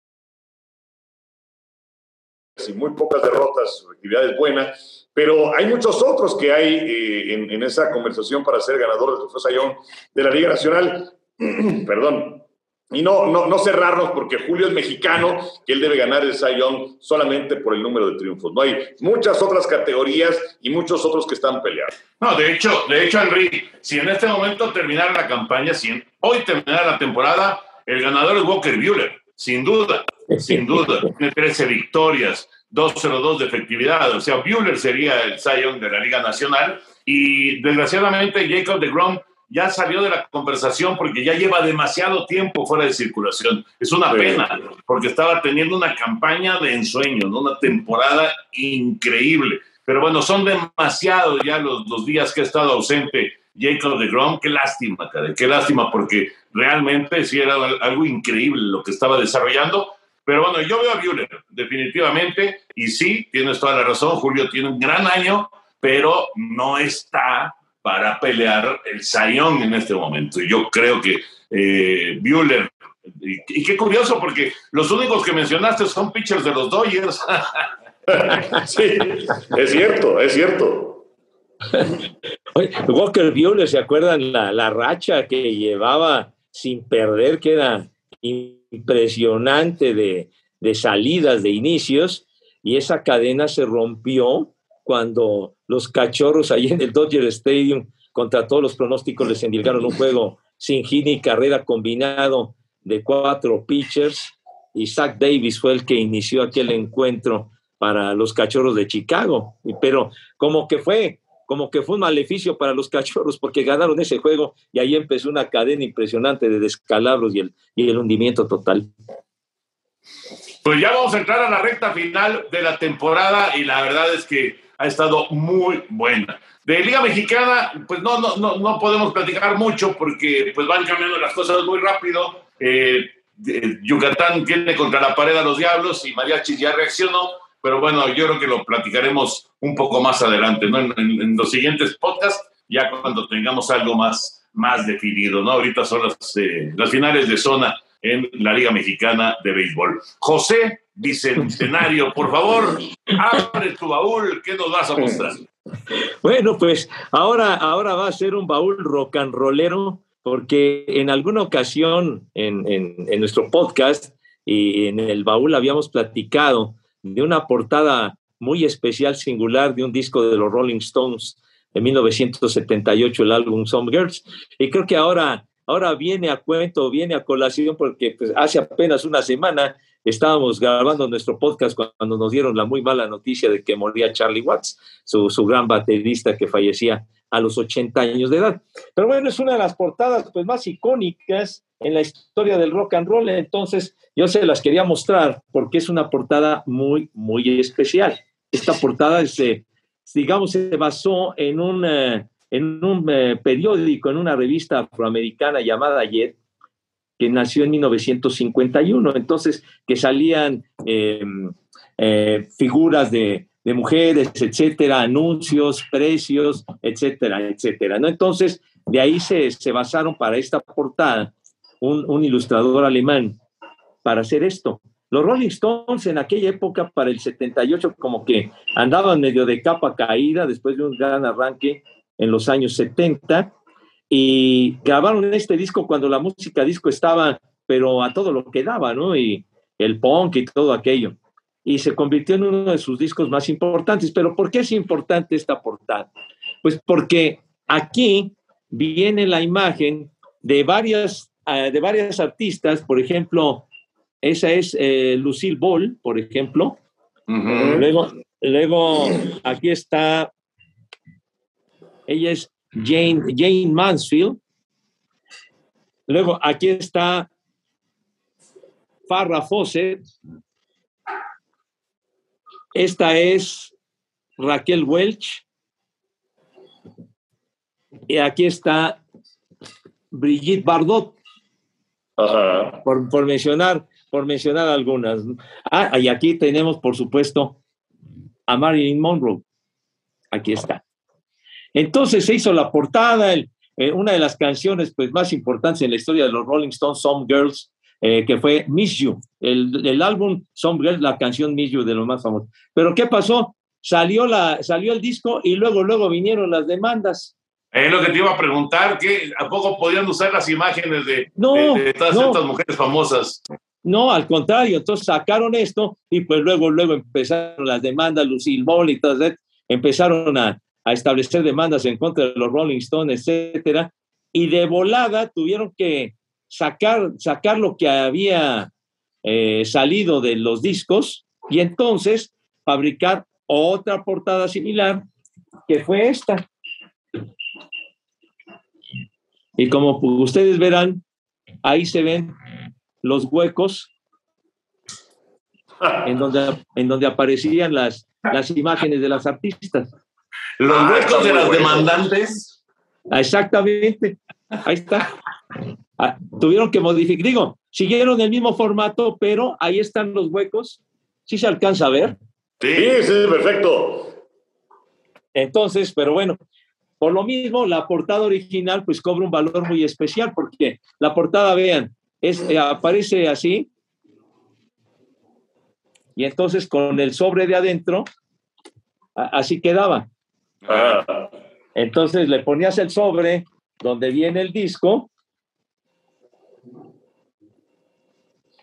y muy pocas derrotas, su actividad es buena, pero hay muchos otros que hay eh, en, esa conversación para ser ganador del Trofeo de la Liga Nacional. Perdón, y no, no, no cerrarnos porque Julio es mexicano, que él debe ganar el Sayón solamente por el número de triunfos. No hay muchas otras categorías y muchos otros que están peleando. No, de hecho, de hecho, Henry, si en este momento terminara la campaña, si hoy terminara la temporada, el ganador es Walker Buehler, sin duda, sin duda. Tiene 13 victorias, 2-0-2 de efectividad. O sea, Buehler sería el Sayón de la Liga Nacional y desgraciadamente Jacob de Grom ya salió de la conversación porque ya lleva demasiado tiempo fuera de circulación. Es una pena, porque estaba teniendo una campaña de ensueño, una temporada increíble. Pero bueno, son demasiados ya los, los días que ha estado ausente Jacob de Grom. Qué lástima, cara, qué lástima, porque realmente sí era algo increíble lo que estaba desarrollando. Pero bueno, yo veo a Buehler, definitivamente, y sí, tienes toda la razón, Julio tiene un gran año, pero no está para pelear el Sayón en este momento. Y yo creo que eh, Buehler, y, y, qué curioso, porque los únicos que mencionaste son pitchers de los Dodgers. sí, es cierto, es cierto. Walker Buehler, ¿se acuerdan la, la racha que llevaba sin perder, que era impresionante de, de salidas, de inicios, y esa cadena se rompió cuando los cachorros ahí en el Dodger Stadium, contra todos los pronósticos, les endilgaron un juego sin hit ni carrera combinado de cuatro pitchers, y Zach Davis fue el que inició aquel encuentro para los cachorros de Chicago. Pero como que fue, como que fue un maleficio para los cachorros porque ganaron ese juego y ahí empezó una cadena impresionante de descalabros y el, y el hundimiento total. Pues ya vamos a entrar a la recta final de la temporada y la verdad es que ha estado muy buena. De Liga Mexicana, pues no, no, no, no podemos platicar mucho porque pues van cambiando las cosas muy rápido. Eh, Yucatán tiene contra la pared a los Diablos y Mariachi ya reaccionó, pero bueno, yo creo que lo platicaremos un poco más adelante, ¿no? En, en, en los siguientes podcasts, ya cuando tengamos algo más, más definido, ¿no? Ahorita son las, eh, las finales de zona en la Liga Mexicana de Béisbol. José Bicentenario, por favor, abre tu baúl, ¿qué nos vas a mostrar? Bueno, pues ahora, ahora va a ser un baúl rock and rollero, porque en alguna ocasión en, en, en nuestro podcast y en el baúl habíamos platicado de una portada muy especial, singular, de un disco de los Rolling Stones de 1978, el álbum Some Girls. Y creo que ahora, ahora viene a cuento, viene a colación, porque pues, hace apenas una semana estábamos grabando nuestro podcast cuando nos dieron la muy mala noticia de que moría Charlie Watts, su, su gran baterista que fallecía a los 80 años de edad. Pero bueno, es una de las portadas pues, más icónicas en la historia del rock and roll, entonces yo se las quería mostrar porque es una portada muy, muy especial. Esta portada, es, eh, digamos, se basó en un, eh, en un eh, periódico, en una revista afroamericana llamada Jet, que nació en 1951, entonces que salían figuras de, de mujeres, etcétera, anuncios, precios, etcétera, etcétera. ¿no? Entonces, de ahí se, se basaron para esta portada un, un, ilustrador alemán para hacer esto. Los Rolling Stones en aquella época, para el 78, como que andaban medio de capa caída después de un gran arranque en los años 70 y grabaron este disco cuando la música disco estaba, pero a todo lo que daba, ¿no? Y el punk y todo aquello y se convirtió en uno de sus discos más importantes. Pero ¿por qué es importante esta portada? Pues porque aquí viene la imagen de varias, uh, de varias artistas, por ejemplo, esa es eh, Lucille Ball, por ejemplo. Uh -huh. luego, luego aquí está, ella es Jane, Jane Mansfield. Luego aquí está Farrah Fawcett, esta es Raquel Welch. Y aquí está Brigitte Bardot. Ajá. Por, por, mencionar, por mencionar algunas. Ah, y aquí tenemos, por supuesto, a Marilyn Monroe. Aquí está. Entonces se hizo la portada, el, eh, una de las canciones pues, más importantes en la historia de los Rolling Stones, Some Girls, eh, que fue Miss You. El, el álbum Some Girls, la canción Miss You de los más famosos. Pero ¿qué pasó? Salió, la, salió el disco y luego, luego vinieron las demandas. Es lo que te iba a preguntar, que ¿a poco podían usar las imágenes de, no, de, de todas no. estas mujeres famosas? No, al contrario, entonces sacaron esto y pues luego, luego empezaron las demandas, Lucille Ball y todas esas, empezaron a, a establecer demandas en contra de los Rolling Stones, etcétera, y de volada tuvieron que sacar, sacar lo que había eh, salido de los discos y entonces fabricar otra portada similar que fue esta. Y como ustedes verán, ahí se ven los huecos en donde, en donde aparecían las, las imágenes de las artistas. Los ah, huecos de las demandantes. Exactamente. Ahí está. Ah, tuvieron que modificar, digo, siguieron el mismo formato, pero ahí están los huecos. ¿Sí se alcanza a ver? Sí, sí, perfecto. Entonces, pero bueno, por lo mismo, la portada original pues cobra un valor muy especial porque la portada, vean, es, eh, aparece así. Y entonces con el sobre de adentro, así quedaba. Ah. Entonces le ponías el sobre donde viene el disco.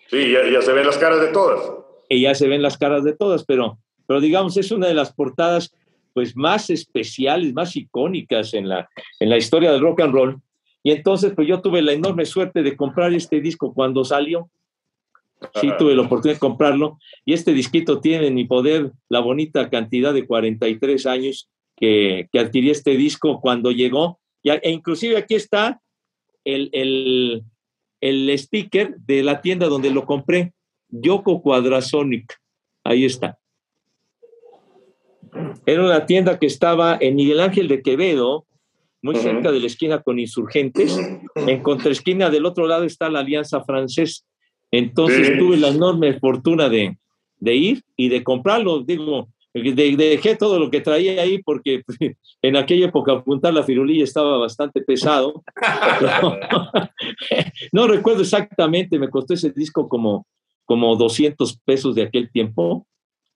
Sí, ya, se ven las caras de todas. Y ya se ven las caras de todas, pero, pero digamos, es una de las portadas pues más especiales, más icónicas en la, en la historia del rock and roll. Y entonces, pues yo tuve la enorme suerte de comprar este disco cuando salió. Sí, tuve la oportunidad de comprarlo. Y este disquito tiene en mi poder la bonita cantidad de 43 años que, que adquirí este disco cuando llegó. Y, e inclusive aquí está el, el, el sticker de la tienda donde lo compré, Yoko Quadrasonic. Ahí está. Era una tienda que estaba en Miguel Ángel de Quevedo, muy cerca de la esquina con insurgentes. En contraesquina del otro lado está la Alianza Francés. Entonces tuve la enorme fortuna de, ir y de comprarlo. Digo, dejé todo lo que traía ahí porque en aquella época apuntar la firulilla estaba bastante pesado. no recuerdo exactamente, me costó ese disco como, como 200 pesos de aquel tiempo.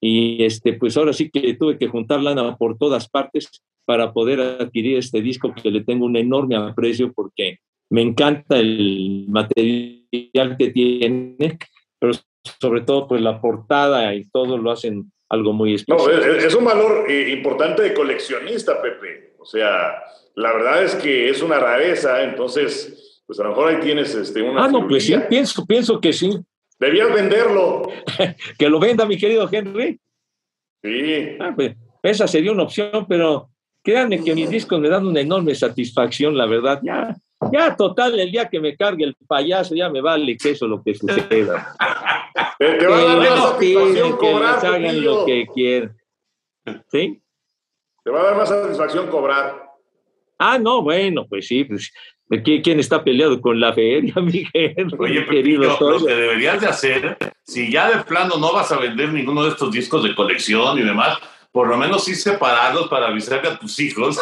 Y este, pues ahora sí que tuve que juntar lana por todas partes para poder adquirir este disco que le tengo un enorme aprecio porque me encanta el material que tiene, pero sobre todo pues la portada y todo lo hacen algo muy especial. No, es, un valor eh, importante de coleccionista, Pepe. O sea, la verdad es que es una rareza, entonces, pues a lo mejor ahí tienes este, una... Ah, no, pues sí, pienso, pienso que sí. Debías venderlo. que lo venda, mi querido Henry. Sí. Ah, pues, esa sería una opción, pero créanme que mis discos me dan una enorme satisfacción, la verdad. Ya, ya, total, el día que me cargue el payaso, ya me vale que eso lo que suceda. te, va a dar más satisfacción cobrar. hagan lo que quieran. ¿Sí? Te va a dar más satisfacción cobrar. Ah, no, bueno, pues sí, pues ¿Quién está peleado con la feria, Miguel? Oye, querido, lo que deberías de hacer, si ya de plano no vas a vender ninguno de estos discos de colección y demás, por lo menos sí separarlos para avisarle a tus hijos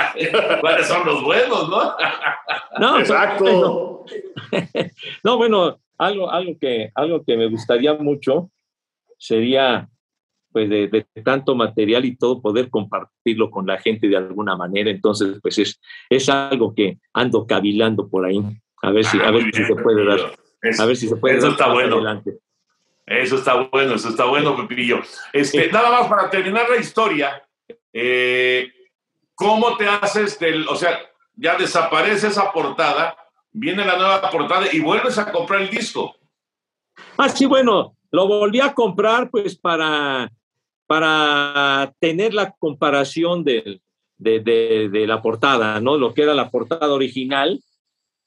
cuáles son los buenos, ¿no? no Exacto. No, bueno, algo, algo, que, algo que me gustaría mucho sería pues de, tanto material y todo poder compartirlo con la gente de alguna manera. Entonces, pues es, es algo que ando cavilando por ahí. A ver si, a ver si se puede dar. a ver si se puede eso está bueno. Adelante. Eso está bueno, eso está bueno, Pepillo. Este, Nada más para terminar la historia, eh, ¿cómo te haces del, o sea, ya desaparece esa portada, viene la nueva portada y vuelves a comprar el disco? Ah, sí, bueno, lo volví a comprar pues para para tener la comparación de, de, la portada, ¿no? Lo que era la portada original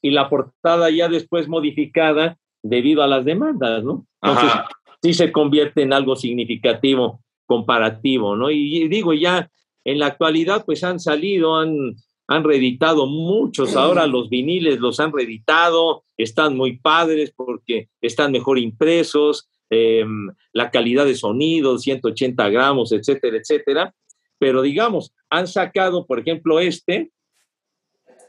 y la portada ya después modificada debido a las demandas, ¿no? Entonces, sí se convierte en algo significativo, comparativo, ¿no? Y, digo, ya en la actualidad, pues han salido, han, han reeditado muchos, ahora los viniles los han reeditado, están muy padres porque están mejor impresos, Em, la calidad de sonido, 180 gramos, etcétera, etcétera. Pero digamos, han sacado, por ejemplo, este,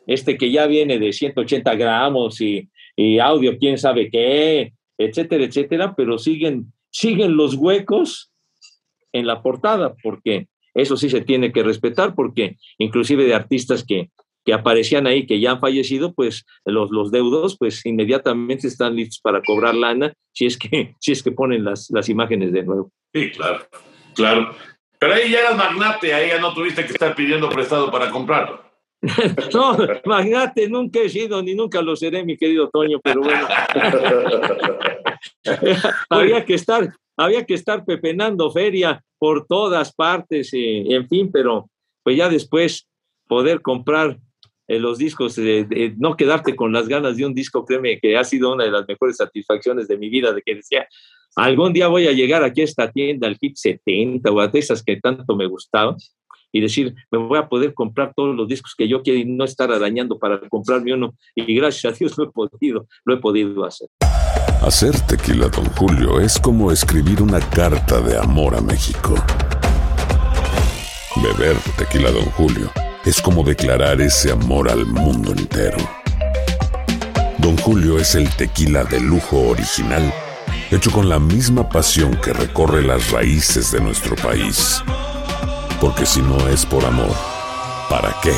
este que ya viene de 180 gramos y, audio, quién sabe qué, etcétera, etcétera, pero siguen, siguen los huecos en la portada, porque eso sí se tiene que respetar, porque inclusive de artistas que, que aparecían ahí, que ya han fallecido, pues los, los deudos, pues inmediatamente están listos para cobrar lana si es que, si es que ponen las, las imágenes de nuevo. Sí, claro, claro. Pero ahí ya eras magnate, ahí ya no tuviste que estar pidiendo prestado para comprarlo. no, magnate nunca he sido ni nunca lo seré, mi querido Toño, pero bueno. había que estar, había que estar pepenando feria por todas partes, y, en fin, pero pues ya después poder comprar eh, los discos, no quedarte con las ganas de un disco, créeme que ha sido una de las mejores satisfacciones de mi vida, de que decía, algún día voy a llegar aquí a esta tienda, al Hit 70 o a esas que tanto me gustaban, y decir, me voy a poder comprar todos los discos que yo quiero y no estar arañando para comprarme uno. Y gracias a Dios lo he podido, lo he podido hacer. Hacer tequila, Don Julio, es como escribir una carta de amor a México. Beber tequila, Don Julio, es como declarar ese amor al mundo entero. Don Julio es el tequila de lujo original, hecho con la misma pasión que recorre las raíces de nuestro país. Porque si no es por amor, ¿para qué?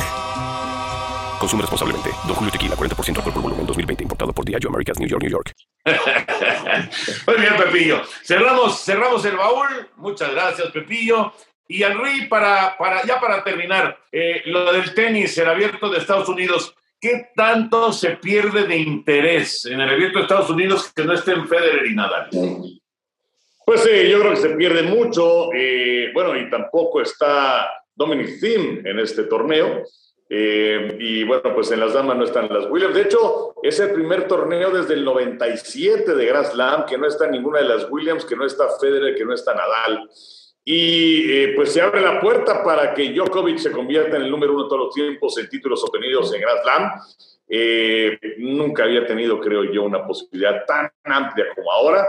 Consume responsablemente. Don Julio Tequila, 40% alcohol por volumen, 2020. Importado por Diageo Americas, New York, New York. Muy bien, Pepillo. Cerramos, cerramos el baúl. Muchas gracias, Pepillo. Y Henry, para, para, ya para terminar, eh, lo del tenis, el abierto de Estados Unidos, ¿qué tanto se pierde de interés en el abierto de Estados Unidos que no estén Federer y Nadal? Pues sí, yo creo que se pierde mucho. eh, bueno, y tampoco está Dominic Thiem en este torneo. Eh, y bueno, pues en las damas no están las Williams. De hecho, es el primer torneo desde el 97 de Grand Slam que no está ninguna de las Williams, que no está Federer, que no está Nadal. Y eh, pues se abre la puerta para que Djokovic se convierta en el número uno de todos los tiempos en títulos obtenidos en Grand Slam. Eh, nunca había tenido, creo yo, una posibilidad tan amplia como ahora.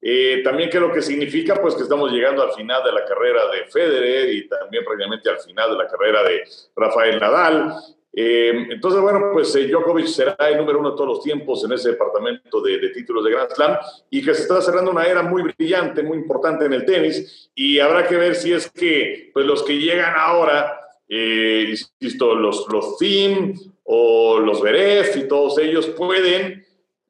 Eh, también creo que significa pues que estamos llegando al final de la carrera de Federer y también prácticamente al final de la carrera de Rafael Nadal. Eh, entonces, bueno, pues eh, Djokovic será el número uno todos los tiempos en ese departamento de, títulos de Grand Slam y que se está cerrando una era muy brillante, muy importante en el tenis y habrá que ver si es que pues los que llegan ahora, insisto, los, los Thiem o los Beref y todos ellos pueden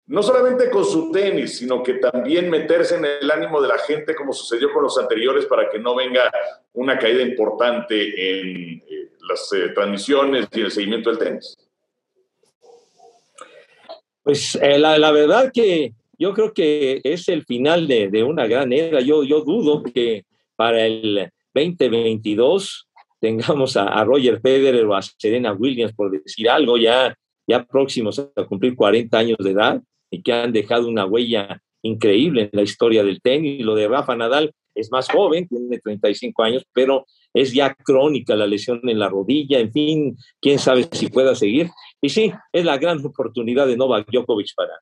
no solamente con su tenis, sino que también meterse en el ánimo de la gente como sucedió con los anteriores para que no venga una caída importante en eh, las eh, transmisiones y el seguimiento del tenis. Pues eh, la, la, verdad que yo creo que es el final de, de, una gran era. Yo, yo dudo que para el 2022 tengamos a, a, Roger Federer o a Serena Williams, por decir algo, ya, ya próximos a cumplir 40 años de edad y que han dejado una huella increíble en la historia del tenis. Lo de Rafa Nadal es más joven, tiene 35 años, pero es ya crónica la lesión en la rodilla, en fin, quién sabe si pueda seguir. Y sí, es la gran oportunidad de Novak Djokovic para,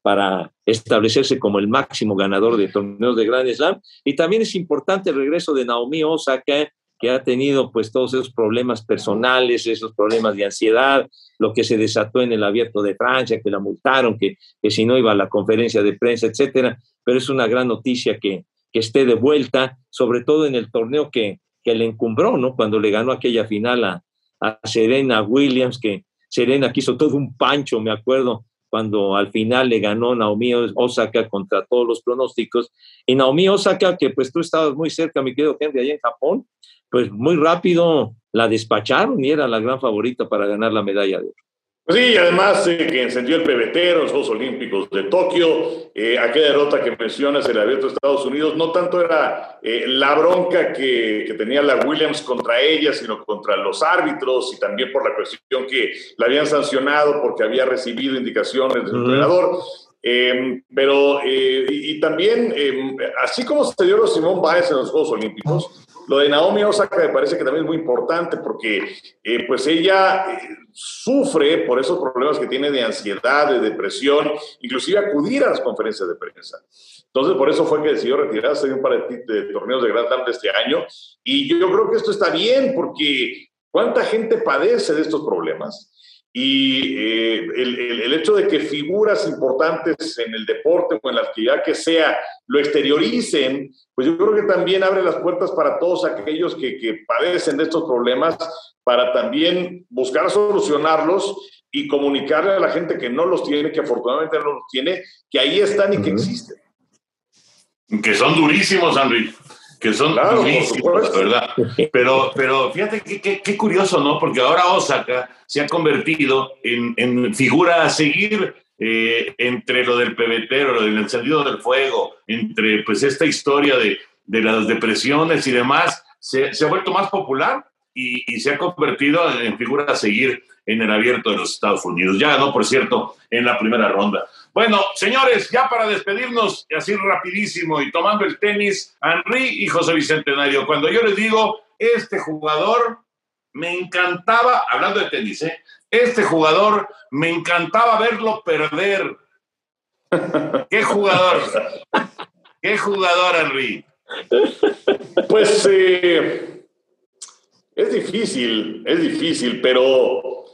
para establecerse como el máximo ganador de torneos de Grand Slam. Y también es importante el regreso de Naomi Osaka, que ha tenido pues todos esos problemas personales, esos problemas de ansiedad, lo que se desató en el abierto de Francia, que la multaron, que, que si no iba a la conferencia de prensa, etcétera. Pero es una gran noticia que, que esté de vuelta, sobre todo en el torneo que, que le encumbró, ¿no? Cuando le ganó aquella final a, a Serena Williams, que Serena quiso todo un pancho, me acuerdo, cuando al final le ganó Naomi Osaka contra todos los pronósticos. Y Naomi Osaka, que pues tú estabas muy cerca, mi querido Henry, allá en Japón, pues muy rápido la despacharon y era la gran favorita para ganar la medalla de oro. Pues sí, además eh, que encendió el pebetero en los Juegos Olímpicos de Tokio, eh, aquella derrota que mencionas, el abierto de Estados Unidos, no tanto era eh, la bronca que, que, tenía la Williams contra ella, sino contra los árbitros y también por la cuestión que la habían sancionado porque había recibido indicaciones del uh -huh. entrenador. Eh, pero, eh, y, y, también, eh, así como se dio los Simón Báez en los Juegos Olímpicos, lo de Naomi Osaka me parece que también es muy importante porque, pues ella sufre por esos problemas que tiene de ansiedad, de depresión, inclusive acudir a las conferencias de prensa. Entonces, por eso fue que decidió retirarse de un par de, torneos de Grand Slam este año. Y yo creo que esto está bien porque ¿cuánta gente padece de estos problemas? Y eh, el, hecho de que figuras importantes en el deporte o en la actividad que sea lo exterioricen, pues yo creo que también abre las puertas para todos aquellos que, que padecen de estos problemas, para también buscar solucionarlos y comunicarle a la gente que no los tiene, que afortunadamente no los tiene, que ahí están y uh -huh. que existen. Que son durísimos, Henry que son claro, durísimos, ¿verdad? Pero, pero fíjate qué curioso, ¿no? Porque ahora Osaka se ha convertido en, en figura a seguir eh, entre lo del pebetero, lo del encendido del fuego, entre pues esta historia de, de las depresiones y demás, se, se ha vuelto más popular y, se ha convertido en figura a seguir en el abierto de los Estados Unidos. Ya ganó, por cierto, en la primera ronda. Bueno, señores, ya para despedirnos, así rapidísimo y tomando el tenis, Henry y José Bicentenario, cuando yo les digo, este jugador me encantaba, hablando de tenis, ¿eh? este jugador me encantaba verlo perder. ¿Qué jugador? ¿Qué jugador, Henry? Pues eh, es difícil, es difícil, pero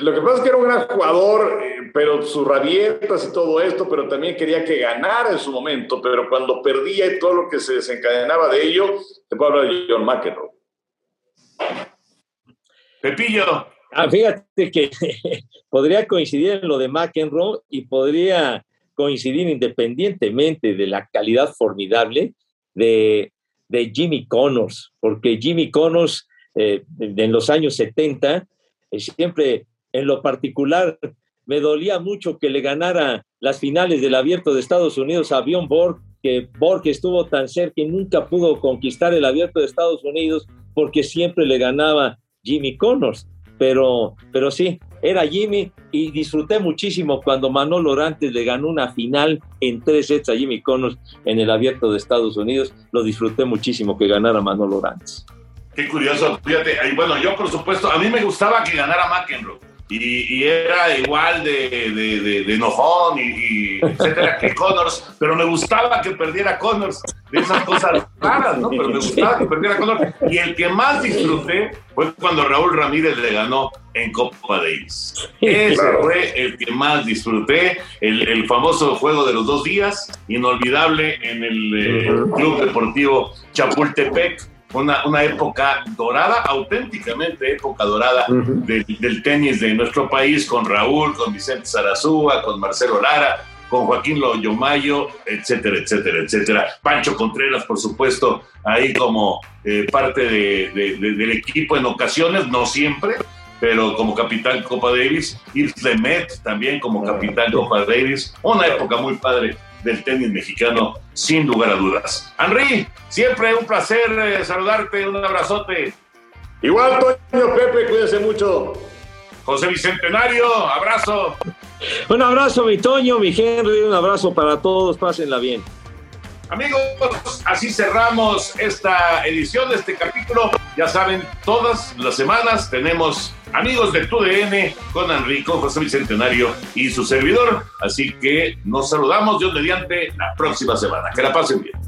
lo que pasa es que era un gran jugador, eh, pero sus rabietas y todo esto, pero también quería que ganara en su momento, pero cuando perdía y todo lo que se desencadenaba de ello, te puedo hablar de John McEnroe. Pepillo. Ah, fíjate que podría coincidir en lo de McEnroe y podría coincidir independientemente de la calidad formidable de, de Jimmy Connors, porque Jimmy Connors eh, en los años 70 eh, siempre en lo particular me dolía mucho que le ganara las finales del abierto de Estados Unidos a Bjorn Borg, que Borg estuvo tan cerca y nunca pudo conquistar el abierto de Estados Unidos porque siempre le ganaba Jimmy Connors. Pero, pero sí, era Jimmy y disfruté muchísimo cuando Manolo Orantes le ganó una final en tres sets a Jimmy Connors en el abierto de Estados Unidos. Lo disfruté muchísimo que ganara Manolo Orantes. Qué curioso, fíjate, bueno, yo por supuesto, a mí me gustaba que ganara McEnroe y, era igual de, de, de, enojón y, etcétera que Connors, pero me gustaba que perdiera Connors, de esas cosas raras, ¿no? Pero me gustaba que perdiera Connors. Y el que más disfruté fue cuando Raúl Ramírez le ganó en Copa Davis. Ese fue el que más disfruté, el, el, famoso juego de los dos días, inolvidable en el eh, Club Deportivo Chapultepec una, una época dorada, auténticamente época dorada del, tenis de nuestro país, con Raúl, con Vicente Zarazúa, con Marcelo Lara, con Joaquín Loyomayo, etcétera, etcétera, etcétera. Pancho Contreras, por supuesto, ahí como eh, parte del equipo en ocasiones, no siempre, pero como capitán Copa Davis. Yves Lemet también como capitán Copa Davis. Una época muy padre del tenis mexicano, sin lugar a dudas. Henry, siempre un placer eh, saludarte, un abrazote. Igual, Toño Pepe, cuídense mucho. José Bicentenario, abrazo. Un abrazo, mi Toño, mi Henry, un abrazo para todos, pásenla bien. Amigos, así cerramos esta edición de este capítulo. Ya saben, todas las semanas tenemos amigos de TUDN con Enrico, José Bicentenario y su servidor. Así que nos saludamos, Dios mediante, la próxima semana. Que la pasen bien.